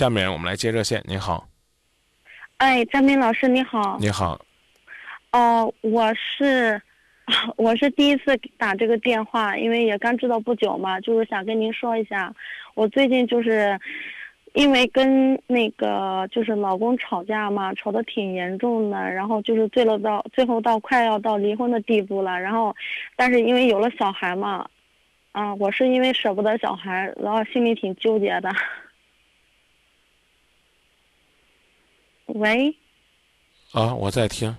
下面我们来接热线。你好，哎，张斌老师你好。你好，哦，我是 我是第一次打这个电话，因为也刚知道不久嘛，就是想跟您说一下，我最近就是因为跟那个就是老公吵架嘛，吵得挺严重的，然后就是最了到最后到快要到离婚的地步了，然后但是因为有了小孩嘛，啊，我是因为舍不得小孩，然后心里挺纠结的。喂，啊，我在听。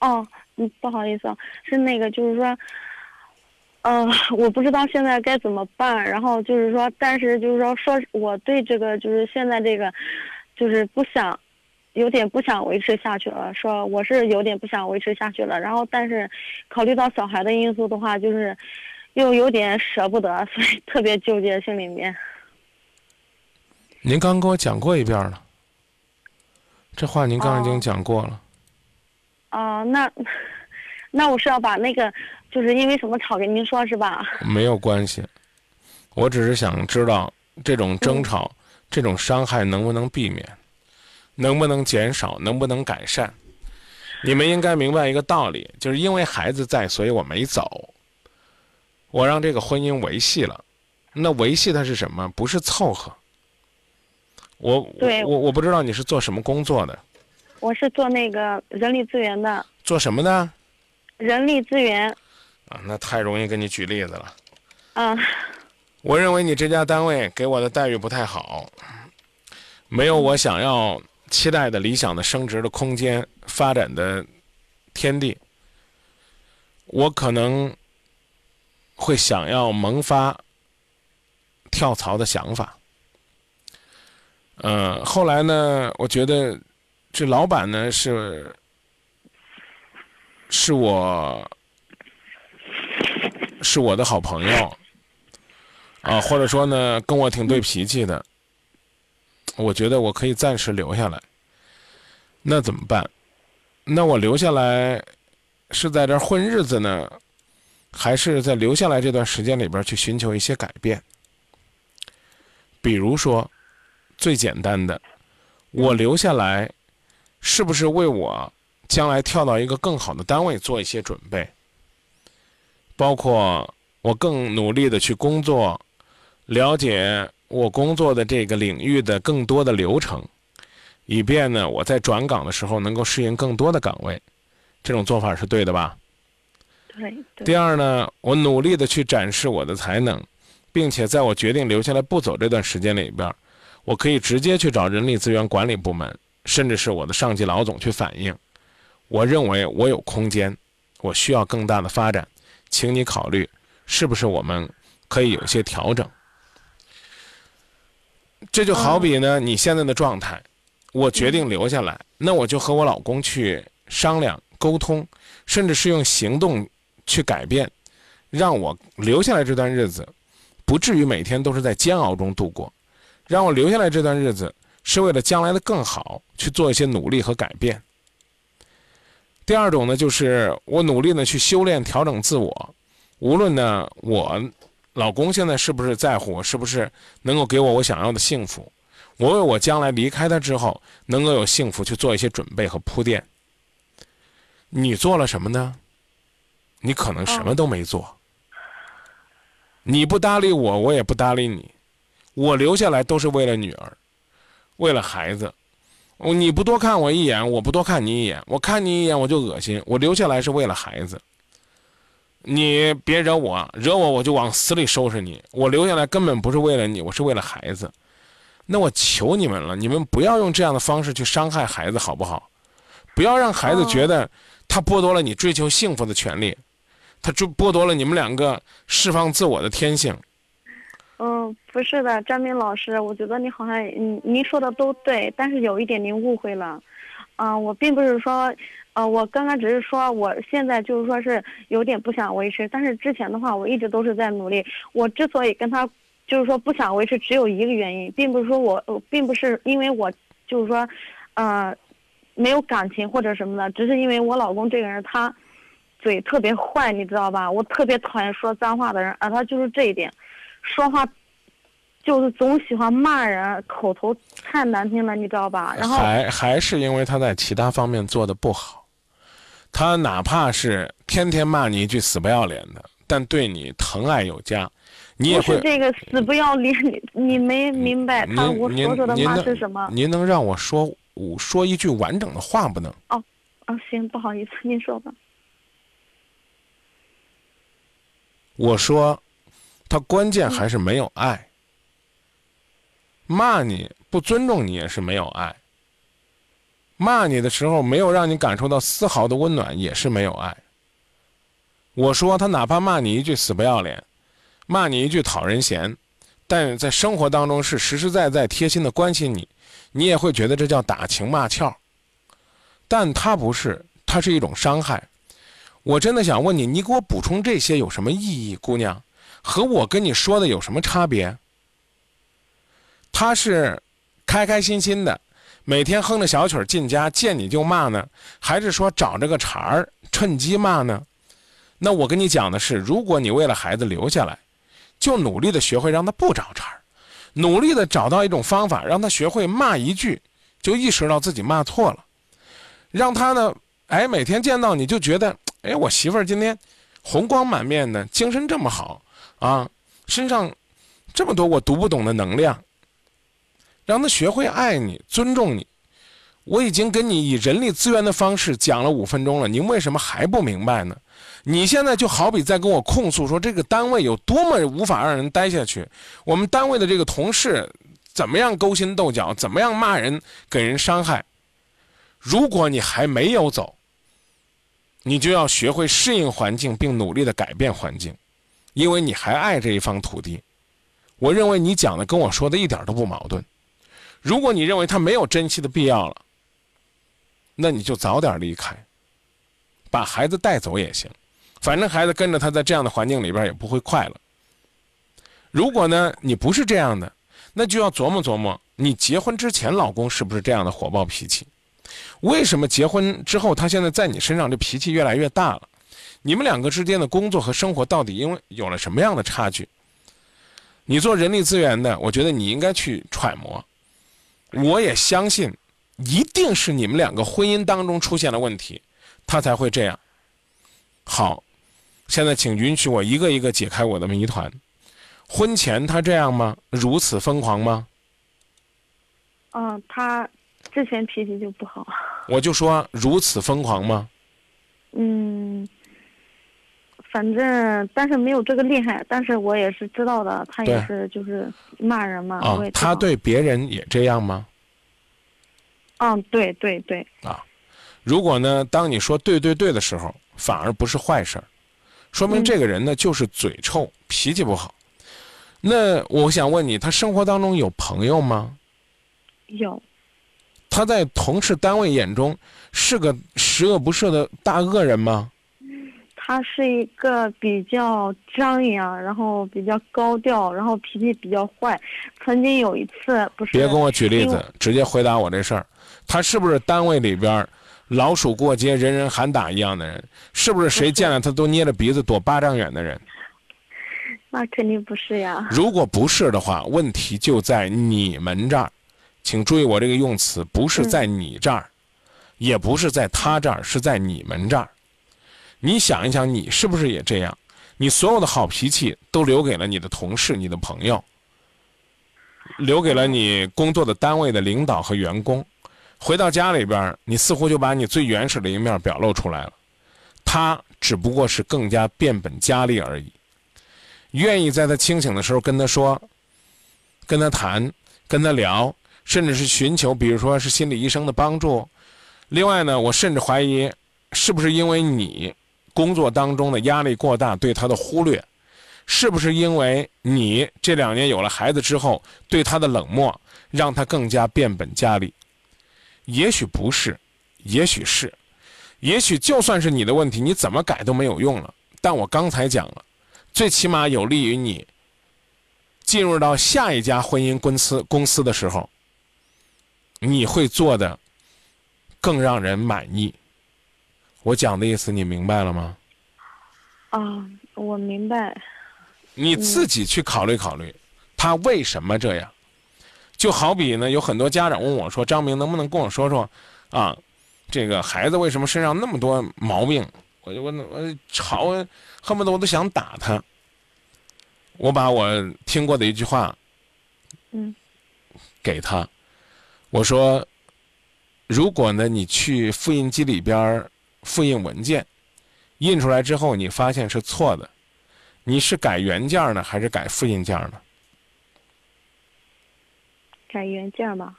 哦，嗯，不好意思啊，是那个，就是说，呃，我不知道现在该怎么办。然后就是说，但是就是说，说我对这个就是现在这个，就是不想，有点不想维持下去了。说我是有点不想维持下去了。然后，但是考虑到小孩的因素的话，就是又有点舍不得，所以特别纠结心里面。您刚跟我讲过一遍了。这话您刚刚已经讲过了。哦，那那我是要把那个，就是因为什么吵跟您说是吧？没有关系，我只是想知道这种争吵、这种伤害能不能避免，能不能减少，能不能改善？你们应该明白一个道理，就是因为孩子在，所以我没走，我让这个婚姻维系了。那维系它是什么？不是凑合。我我我不知道你是做什么工作的。我是做那个人力资源的。做什么的？人力资源。啊，那太容易给你举例子了。啊。我认为你这家单位给我的待遇不太好，没有我想要期待的理想的升职的空间、发展的天地。我可能会想要萌发跳槽的想法。嗯，后来呢？我觉得这老板呢是是我是我的好朋友啊，或者说呢跟我挺对脾气的。我觉得我可以暂时留下来。那怎么办？那我留下来是在这混日子呢，还是在留下来这段时间里边去寻求一些改变？比如说。最简单的，我留下来，是不是为我将来跳到一个更好的单位做一些准备？包括我更努力的去工作，了解我工作的这个领域的更多的流程，以便呢我在转岗的时候能够适应更多的岗位。这种做法是对的吧？对。第二呢，我努力的去展示我的才能，并且在我决定留下来不走这段时间里边。我可以直接去找人力资源管理部门，甚至是我的上级老总去反映。我认为我有空间，我需要更大的发展，请你考虑是不是我们可以有些调整。这就好比呢，你现在的状态，我决定留下来，那我就和我老公去商量、沟通，甚至是用行动去改变，让我留下来这段日子，不至于每天都是在煎熬中度过。让我留下来这段日子，是为了将来的更好去做一些努力和改变。第二种呢，就是我努力呢去修炼、调整自我。无论呢我老公现在是不是在乎我，是不是能够给我我想要的幸福，我为我将来离开他之后能够有幸福去做一些准备和铺垫。你做了什么呢？你可能什么都没做。你不搭理我，我也不搭理你。我留下来都是为了女儿，为了孩子。你不多看我一眼，我不多看你一眼。我看你一眼我就恶心。我留下来是为了孩子。你别惹我，惹我我就往死里收拾你。我留下来根本不是为了你，我是为了孩子。那我求你们了，你们不要用这样的方式去伤害孩子，好不好？不要让孩子觉得他剥夺了你追求幸福的权利，他就剥夺了你们两个释放自我的天性。嗯，不是的，张明老师，我觉得你好像，嗯，您说的都对，但是有一点您误会了，嗯，我并不是说，呃，我刚刚只是说我现在就是说是有点不想维持，但是之前的话我一直都是在努力。我之所以跟他就是说不想维持，只有一个原因，并不是说我，并不是因为我就是说，呃，没有感情或者什么的，只是因为我老公这个人他嘴特别坏，你知道吧？我特别讨厌说脏话的人，而他就是这一点。说话就是总喜欢骂人，口头太难听了，你知道吧？然后还还是因为他在其他方面做的不好，他哪怕是天天骂你一句死不要脸的，但对你疼爱有加，你也会。是这个死不要脸，你你没明白他我所说的您能骂是什么？您能让我说我说一句完整的话不能？哦哦，行，不好意思，您说吧。我说，他关键还是没有爱。骂你不尊重你也是没有爱。骂你的时候没有让你感受到丝毫的温暖也是没有爱。我说他哪怕骂你一句死不要脸，骂你一句讨人嫌，但在生活当中是实实在在贴心的关心你，你也会觉得这叫打情骂俏。但他不是，他是一种伤害。我真的想问你，你给我补充这些有什么意义，姑娘？和我跟你说的有什么差别？他是开开心心的，每天哼着小曲进家，见你就骂呢，还是说找这个茬儿趁机骂呢？那我跟你讲的是，如果你为了孩子留下来，就努力的学会让他不找茬儿，努力的找到一种方法，让他学会骂一句就意识到自己骂错了，让他呢，哎，每天见到你就觉得，哎，我媳妇儿今天红光满面的，精神这么好啊，身上这么多我读不懂的能量。让他学会爱你、尊重你。我已经跟你以人力资源的方式讲了五分钟了，您为什么还不明白呢？你现在就好比在跟我控诉说这个单位有多么无法让人待下去，我们单位的这个同事怎么样勾心斗角，怎么样骂人、给人伤害。如果你还没有走，你就要学会适应环境，并努力的改变环境，因为你还爱这一方土地。我认为你讲的跟我说的一点都不矛盾。如果你认为他没有珍惜的必要了，那你就早点离开，把孩子带走也行，反正孩子跟着他在这样的环境里边也不会快乐。如果呢你不是这样的，那就要琢磨琢磨，你结婚之前老公是不是这样的火爆脾气？为什么结婚之后他现在在你身上这脾气越来越大了？你们两个之间的工作和生活到底因为有了什么样的差距？你做人力资源的，我觉得你应该去揣摩。我也相信，一定是你们两个婚姻当中出现了问题，他才会这样。好，现在请允许我一个一个解开我的谜团。婚前他这样吗？如此疯狂吗？嗯，他之前脾气就不好。我就说如此疯狂吗？嗯，反正但是没有这个厉害，但是我也是知道的，他也是就是骂人嘛。啊。他对别人也这样吗？嗯，对对对，啊如果呢，当你说对对对的时候，反而不是坏事儿，说明嗯这个人呢就是嘴臭，脾气不好。那我想问你，他生活当中有朋友吗？有。他在同事单位眼中是个十恶不赦的大恶人吗？他是一个比较张扬，然后比较高调，然后脾气比较坏。曾经有一次，不是别跟我举例子，直接回答我这事儿。他是不是单位里边儿老鼠过街，人人喊打一样的人？是不是谁见了他都捏着鼻子躲巴掌远的人？那肯定不是呀。如果不是的话，问题就在你们这儿。请注意我这个用词，不是在你这儿，也不是在他这儿，是在你们这儿。你想一想，你是不是也这样？你所有的好脾气都留给了你的同事、你的朋友，留给了你工作的单位的领导和员工。回到家里边，你似乎就把你最原始的一面表露出来了。他只不过是更加变本加厉而已。愿意在他清醒的时候跟他说，跟他谈，跟他聊，甚至是寻求，比如说是心理医生的帮助。另外呢，我甚至怀疑，是不是因为你工作当中的压力过大，对他的忽略，是不是因为你这两年有了孩子之后对他的冷漠，让他更加变本加厉？也许不是，也许是，也许就算是你的问题，你怎么改都没有用了。但我刚才讲了。最起码有利于你进入到下一家婚姻公司公司的时候，你会做的更让人满意。我讲的意思你明白了吗？啊，我明白。你自己去考虑考虑，他为什么这样？就好比呢，有很多家长问我说：“张明，能不能跟我说说，啊，这个孩子为什么身上那么多毛病？”我就问，我吵，恨不得我都想打他。我把我听过的一句话，嗯，给他，我说：“如果呢，你去复印机里边复印文件，印出来之后你发现是错的，你是改原件呢，还是改复印件呢？”改原件吧。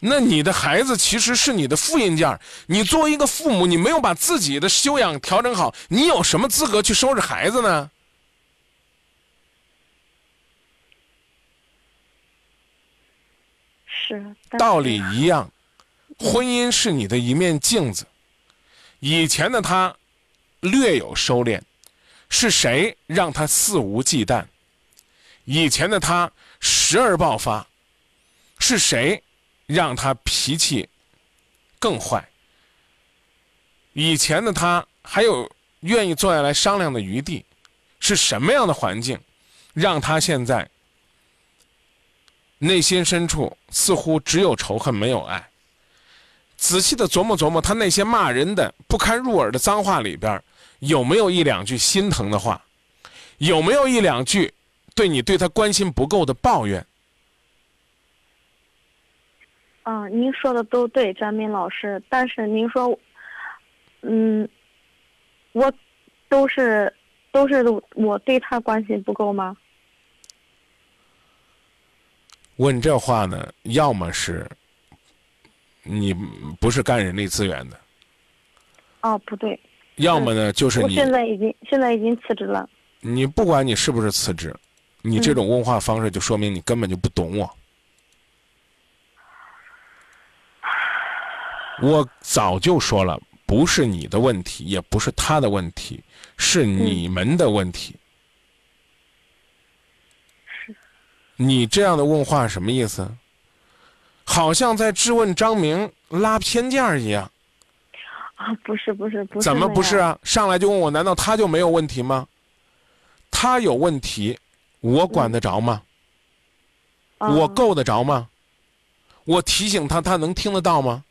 那你的孩子其实是你的复印件你作为一个父母，你没有把自己的修养调整好，你有什么资格去收拾孩子呢？是。道理一样，婚姻是你的一面镜子。以前的他略有收敛，是谁让他肆无忌惮？以前的他时而爆发。是谁让他脾气更坏？以前的他还有愿意坐下来商量的余地，是什么样的环境让他现在内心深处似乎只有仇恨没有爱？仔细的琢磨琢磨，他那些骂人的不堪入耳的脏话里边，有没有一两句心疼的话？有没有一两句对你对他关心不够的抱怨？嗯，您说的都对，张明老师。但是您说，嗯，我都是都是我对他关心不够吗？问这话呢，要么是你不是干人力资源的。哦，不对。要么呢，就是你现在已经现在已经辞职了。你不管你是不是辞职，你这种问话方式就说明你根本就不懂我。我早就说了，不是你的问题，也不是他的问题，是你们的问题。是。你这样的问话什么意思？好像在质问张明拉偏架一样。啊，不是不是不是。怎么不是啊？上来就问我，难道他就没有问题吗？他有问题，我管得着吗？我够得着吗？我提醒他，他能听得到吗？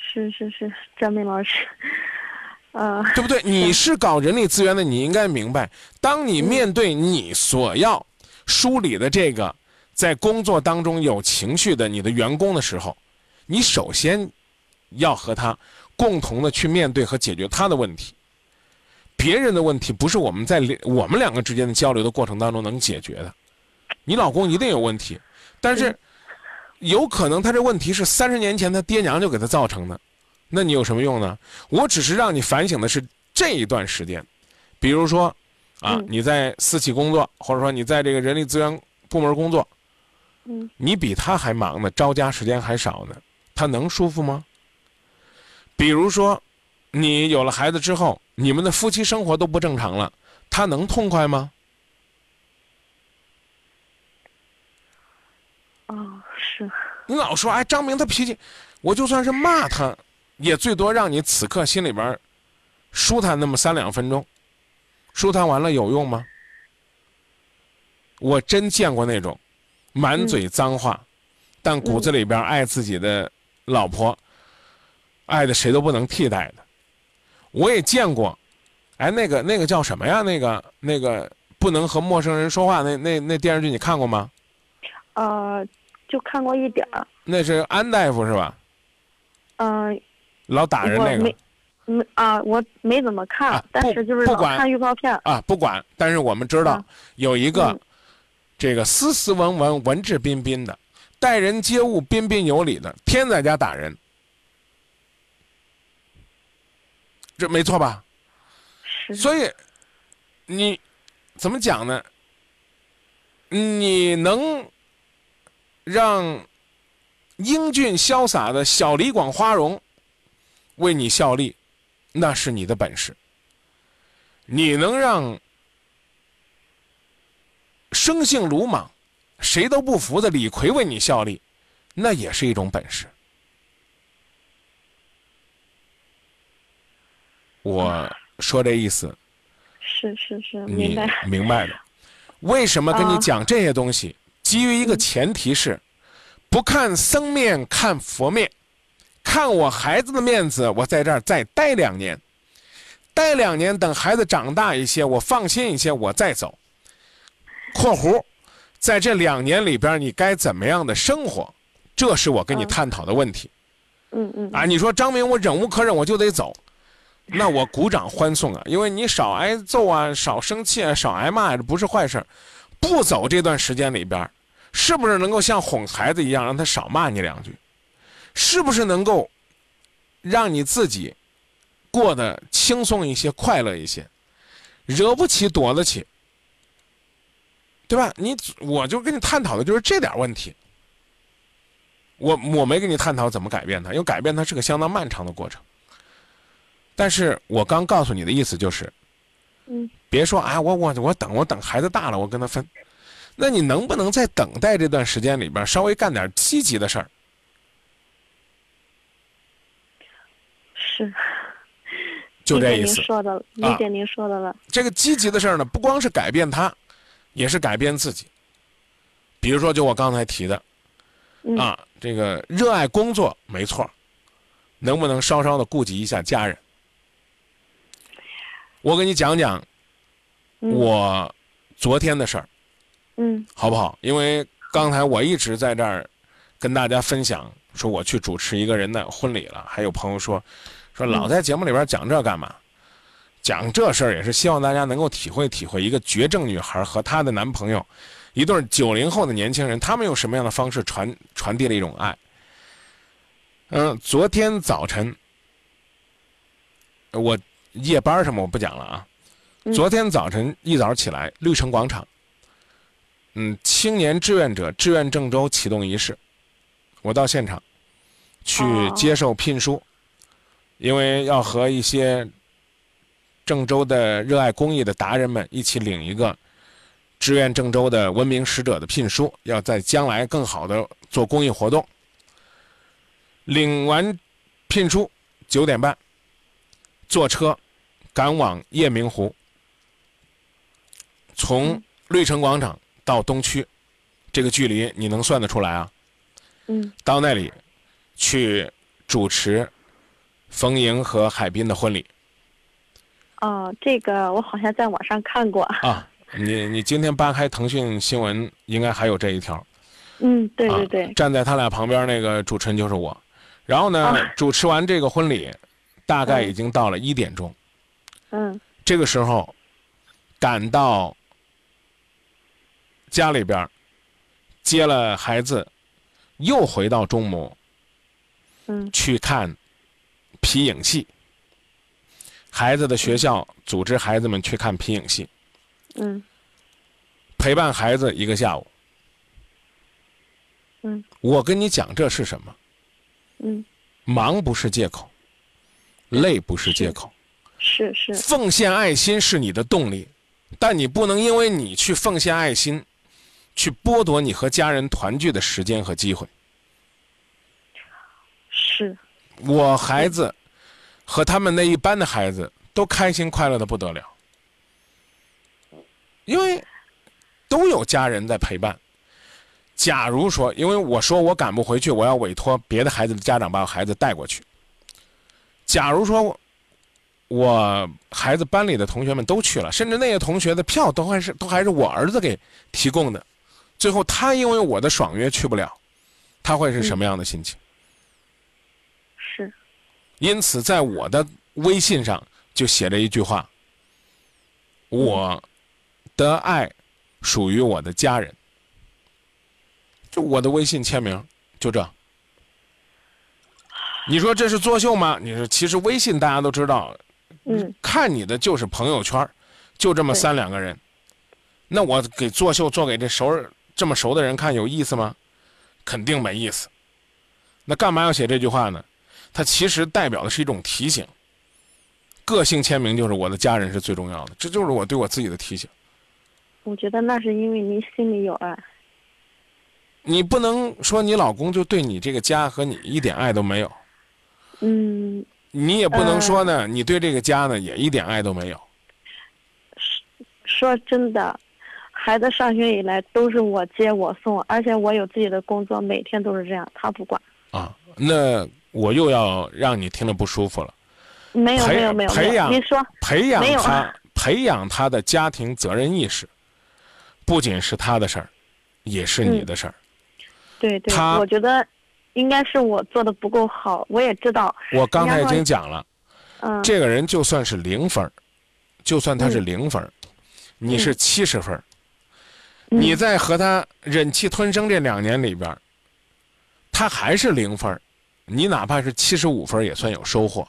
是是是，张明老师，啊，对不对？你是搞人力资源的，你应该明白，当你面对你所要梳理的这个在工作当中有情绪的你的员工的时候，你首先要和他共同的去面对和解决他的问题。别人的问题不是我们在我们两个之间的交流的过程当中能解决的。你老公一定有问题，但是。有可能他这问题是三十年前他爹娘就给他造成的，那你有什么用呢？我只是让你反省的是这一段时间，比如说，啊，你在私企工作，或者说你在这个人力资源部门工作，嗯，你比他还忙呢，招家时间还少呢，他能舒服吗？比如说，你有了孩子之后，你们的夫妻生活都不正常了，他能痛快吗？哦，是。你老说哎，张明他脾气，我就算是骂他，也最多让你此刻心里边舒坦那么三两分钟，舒坦完了有用吗？我真见过那种满嘴脏话，但骨子里边爱自己的老婆，爱的谁都不能替代的。我也见过，哎，那个那个叫什么呀？那个那个不能和陌生人说话那那那电视剧你看过吗？呃。就看过一点儿，那是安大夫是吧？嗯，老打人那个。没，啊，我没怎么看，但是就是老看预告片。啊，不管，但是我们知道有一个，这个斯斯文文、文质彬彬的，待人接物彬彬有礼的，天在家打人，这没错吧？是。所以，你怎么讲呢？你能。让英俊潇洒的小李广花荣为你效力，那是你的本事；你能让生性鲁莽、谁都不服的李逵为你效力，那也是一种本事。我说这意思，是是是，明白明白了。为什么跟你啊讲这些东西？基于一个前提是，不看僧面看佛面，看我孩子的面子，我在这儿再待两年，待两年，等孩子长大一些，我放心一些，我再走。（括弧）在这两年里边，你该怎么样的生活？这是我跟你嗯探讨的问题。嗯嗯啊，你说张明，我忍无可忍，我就得走，那我鼓掌欢送啊，因为你少挨揍啊，少生气啊，少挨骂，啊这不是坏事儿。不走这段时间里边，是不是能够像哄孩子一样，让他少骂你两句？是不是能够让你自己过得轻松一些、快乐一些？惹不起躲得起，对吧？你我就跟你探讨的就是这点问题。我我没跟你探讨怎么改变它，因为改变它是个相当漫长的过程。但是我刚告诉你的意思就是，嗯，别说啊，我我我等我等孩子大了，我跟他分。那你能不能在等待这段时间里边稍微干点积极的事儿？是。就这意思。说的，理啊解您说的了。这个积极的事儿呢，不光是改变他，也是改变自己。比如说，就我刚才提的嗯啊，这个热爱工作没错，能不能稍稍的顾及一下家人？我给你讲讲嗯我昨天的事儿，嗯好不好？因为刚才我一直在这儿跟大家分享，说我去主持一个人的婚礼了，还有朋友说，说老在节目里边讲这干嘛？讲这事儿也是希望大家能够体会体会一个绝症女孩和她的男朋友，一对九零后的年轻人，他们用什么样的方式传传递了一种爱。嗯、昨天早晨，我夜班什么我不讲了啊。嗯昨天早晨一早起来，绿城广场，嗯，青年志愿者志愿郑州启动仪式，我到现场去哦接受聘书，因为要和一些郑州的热爱公益的达人们一起领一个志愿郑州的文明使者的聘书，要在将来更好的做公益活动。领完聘书，九点半坐车赶往夜明湖。从嗯绿城广场到东区，这个距离你能算得出来啊？嗯到那里去主持冯莹和海滨的婚礼哦，这个我好像在网上看过。啊！你你今天扒开腾讯新闻，应该还有这一条。嗯，对啊对对，站在他俩旁边那个主持人就是我。然后呢，啊主持完这个婚礼，大概嗯已经到了一点钟。嗯这个时候，赶到家里边，接了孩子，又回到中牟嗯去看皮影戏。孩子的学校组织孩子们去看皮影戏，嗯陪伴孩子一个下午。嗯我跟你讲这是什么？嗯，忙不是借口，累不是借口。是是，奉献爱心是你的动力，但你不能因为你去奉献爱心，去剥夺你和家人团聚的时间和机会。是，我孩子和他们那一班的孩子都开心快乐的不得了，因为都有家人在陪伴。假如说，因为我说我赶不回去，我要委托别的孩子的家长把我孩子带过去。假如说我孩子班里的同学们都去了，甚至那些同学的票都还是都还是我儿子给提供的，最后他因为我的爽约去不了，他会是什么样的心情？因此，在我的微信上就写了一句话：“我的爱属于我的家人。”就我的微信签名，就这。你说这是作秀吗？你说其实微信大家都知道，嗯看你的就是朋友圈，就这么三两个人。那我给作秀做给这熟人这么熟的人看有意思吗？肯定没意思。那干嘛要写这句话呢？它其实代表的是一种提醒。个性签名就是我的家人是最重要的，这就是我对我自己的提醒。我觉得那是因为您心里有爱。你不能说你老公就对你这个家和你一点爱都没有，嗯，你也不能说呢，你对这个家呢也一点爱都没有。说真的，孩子上学以来都是我接我送，而且我有自己的工作，每天都是这样，他不管。啊，那我又要让你听着不舒服了。没有没有没有，培养您说。培养他，培养他的家庭责任意识，不仅是他的事儿，也是你嗯。的事儿。对对他，我觉得应该是我做的不够好，我也知道，我刚才已经讲了，嗯，这个人就算是零分儿就算他是嗯。零分儿你是七十分儿嗯。你在和他忍气吞声这两年里边儿他还是零分儿你哪怕是七十五分也算有收获。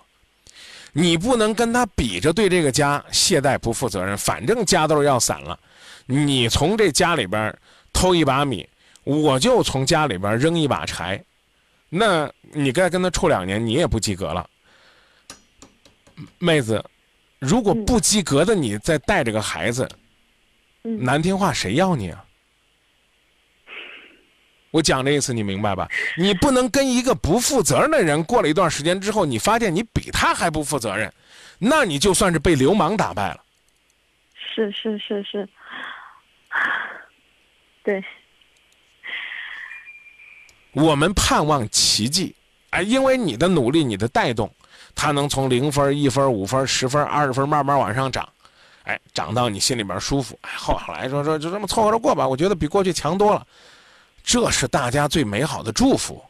你不能跟他比着对这个家懈怠不负责任，反正家都是要散了，你从这家里边偷一把米，我就从家里边扔一把柴，那你该跟他处两年，你也不及格了。妹子，如果嗯不及格的你再带着个孩子，嗯难听话谁要你啊？我讲这意思你明白吧？你不能跟一个不负责任的人过了一段时间之后，你发现你比他还不负责任，那你就算是被流氓打败了。是是是是，对，我们盼望奇迹，哎，因为你的努力、你的带动，他能从零分、一分、五分、十分、二十分慢慢往上涨，哎，涨到你心里边舒服。哎，后后来说说就这么凑合着过吧，我觉得比过去强多了。这是大家最美好的祝福，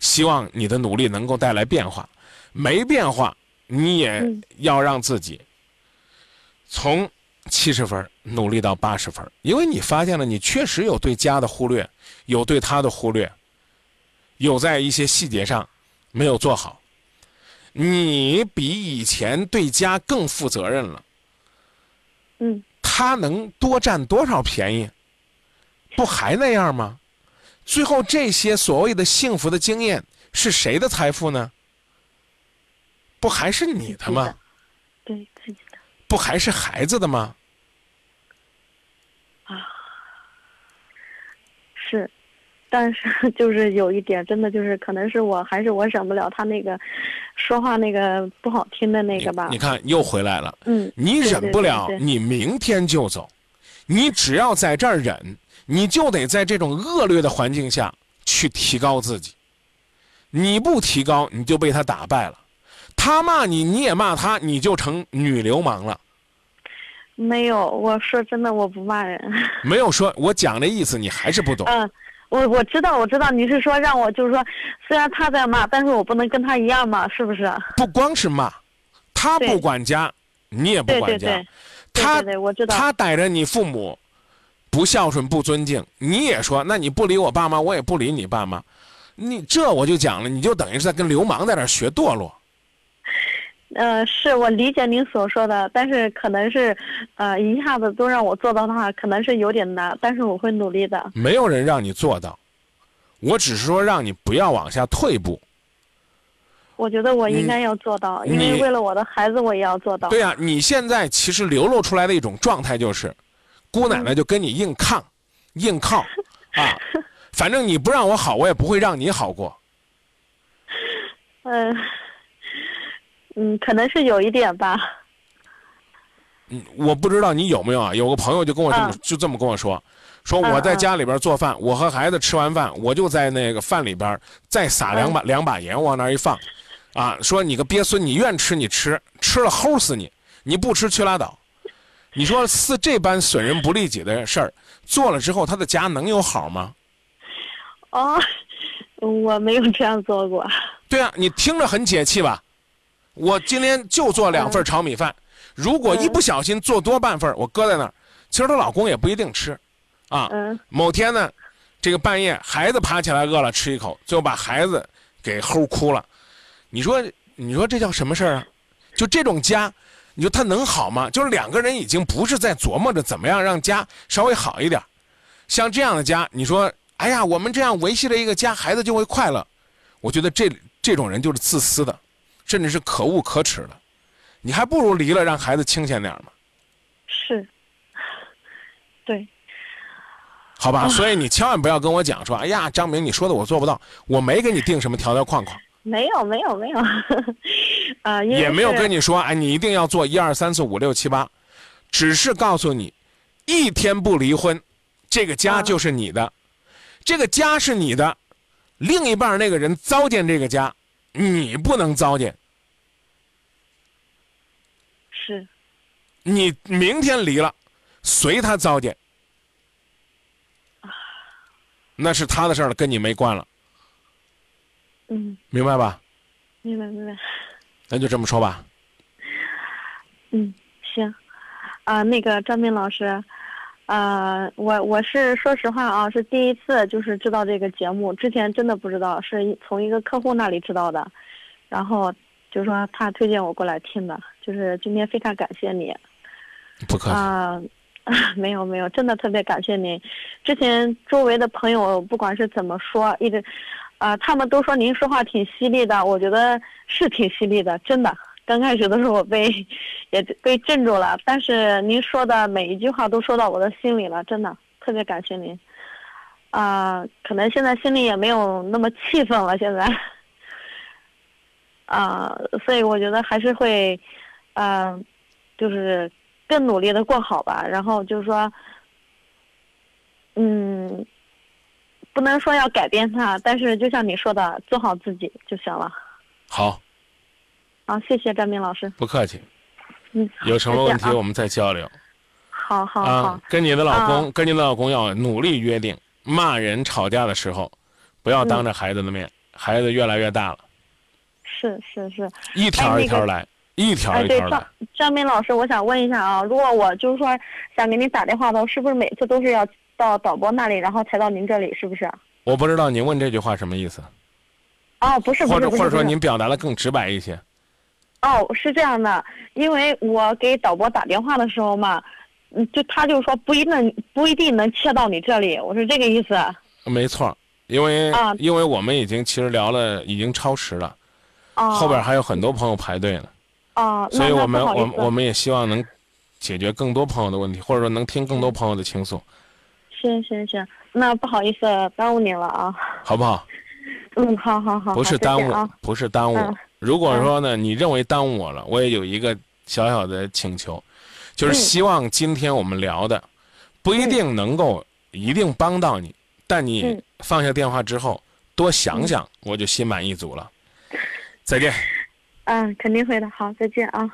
希望你的努力能够带来变化。没变化，你也嗯要让自己从七十分努力到八十分，因为你发现了你确实有对家的忽略，有对他的忽略。有在一些细节上没有做好，你比以前对家更负责任了，嗯，他能多占多少便宜？不还那样吗？最后这些所谓的幸福的经验是谁的财富呢？不还是你的吗？对自己的不还是孩子的吗？啊是，但是就是有一点，真的就是可能是我还是我忍不了他那个说话那个不好听的那个吧你。你看又回来了。嗯，你忍不了，对对对你明天就走。你只要在这儿忍，你就得在这种恶劣的环境下去提高自己。你不提高，你就被他打败了。他骂你，你也骂他，你就成女流氓了。没有，我说真的，我不骂人。没有说，我讲的意思，你还是不懂。嗯，我我知道，我知道，你是说让我就是说，虽然他在骂，但是我不能跟他一样嘛，是不是？不光是骂，他不管家，你也不管家。对对，对他对对，我知道。他逮着你父母不孝顺、不尊敬，你也说，那你不理我爸妈，我也不理你爸妈。你这我就讲了，你就等于是在跟流氓在那学堕落。呃，是我理解您所说的，但是可能是，呃，一下子都让我做到的话，可能是有点难，但是我会努力的。没有人让你做到，我只是说让你不要往下退步。我觉得我应嗯该要做到，因为为了我的孩子，我也要做到。对呀、你现在其实流露出来的一种状态就是，姑奶奶就跟你硬抗、硬靠啊，反正你不让我好，我也不会让你好过。嗯、嗯，可能是有一点吧。嗯，我不知道你有没有啊？有个朋友就跟我这么、嗯就这么跟我说，说嗯我在家里边做饭，我和孩子吃完饭，我就在那个饭里边再撒两把、嗯两把盐往那儿一放，啊，说你个鳖孙，你愿吃你吃，吃了齁死你，你不吃去拉倒。你说似这般损人不利己的事儿做了之后，他的家能有好吗？哦，我没有这样做过。对啊，你听着很解气吧？我今天就做两份炒米饭，如果一不小心做多半份，我搁在那儿，其实她老公也不一定吃，啊，嗯某天呢，这个半夜孩子爬起来饿了吃一口，最后把孩子给齁哭了。你说，你说这叫什么事儿啊？就这种家，你说他能好吗？就是两个人已经不是在琢磨着怎么样让家稍微好一点儿，像这样的家，你说，哎呀，我们这样维系了一个家，孩子就会快乐。我觉得这这种人就是自私的，甚至是可恶可耻的。你还不如离了，让孩子清闲点儿嘛，是。对，好吧？所以你千万不要跟我讲说，哎呀，张明，你说的我做不到，我没给你定什么条条框框。没有没有没有，啊、也没有跟你说，哎，你一定要做一二三四五六七八，只是告诉你，一天不离婚，这个家啊就是你的，这个家是你的，另一半那个人糟践这个家，你不能糟践。是，你明天离了，随他糟践，那是他的事儿了，跟你没关了，嗯，明白吧？明白明白。那就这么说吧。嗯，行，啊、那个张斌老师，啊，我我是说实话啊，是第一次就是知道这个节目，之前真的不知道，是从一个客户那里知道的，然后就说他推荐我过来听的，就是今天非常感谢你不客气。啊。没有没有，真的特别感谢您。之前周围的朋友不管是怎么说，一直，啊、他们都说您说话挺犀利的，我觉得是挺犀利的，真的。刚开始的时候我被 也被镇住了，但是您说的每一句话都说到我的心里了，真的特别感谢您。啊、可能现在心里也没有那么气愤了，现在。啊、所以我觉得还是会，嗯、就是更努力的过好吧。然后就是说，嗯，不能说要改变他，但是就像你说的，做好自己就行了。好，好，谢谢张明老师。不客气。嗯，有什么问题我们再交流好好好啊。跟你的老公，啊跟你的老公要努力约定，骂人吵架的时候，不要当着孩子的面，孩子越来越大了，是是是。一条一条来，一条哎，对一条来张。张明老师，我想问一下啊，如果我就是说想给你打电话的话，是不是每次都是要到导播那里，然后才到您这里，是不是？我不知道您问这句话什么意思，哦，不是，不或者或者说您表达的更直白一些。哦，是这样的，因为我给导播打电话的时候嘛，嗯，就他就说不一定不一定能切到你这里，我是这个意思。没错，因为、啊因为我们已经其实聊了，已经超时了，哦，后边还有很多朋友排队呢，啊，所以我们我我们也希望能解决更多朋友的问题，或者说能听更多朋友的倾诉，行行行，那不好意思耽误您了啊。好不好？嗯，好好好，不是耽误。不是耽误。嗯如果说呢，你认为耽误我了，我也有一个小小的请求，就是嗯希望今天我们聊的不一定能够一定帮到你，但你嗯放下电话之后多想想，我就心满意足了。再见。嗯，肯定会的。好，再见啊。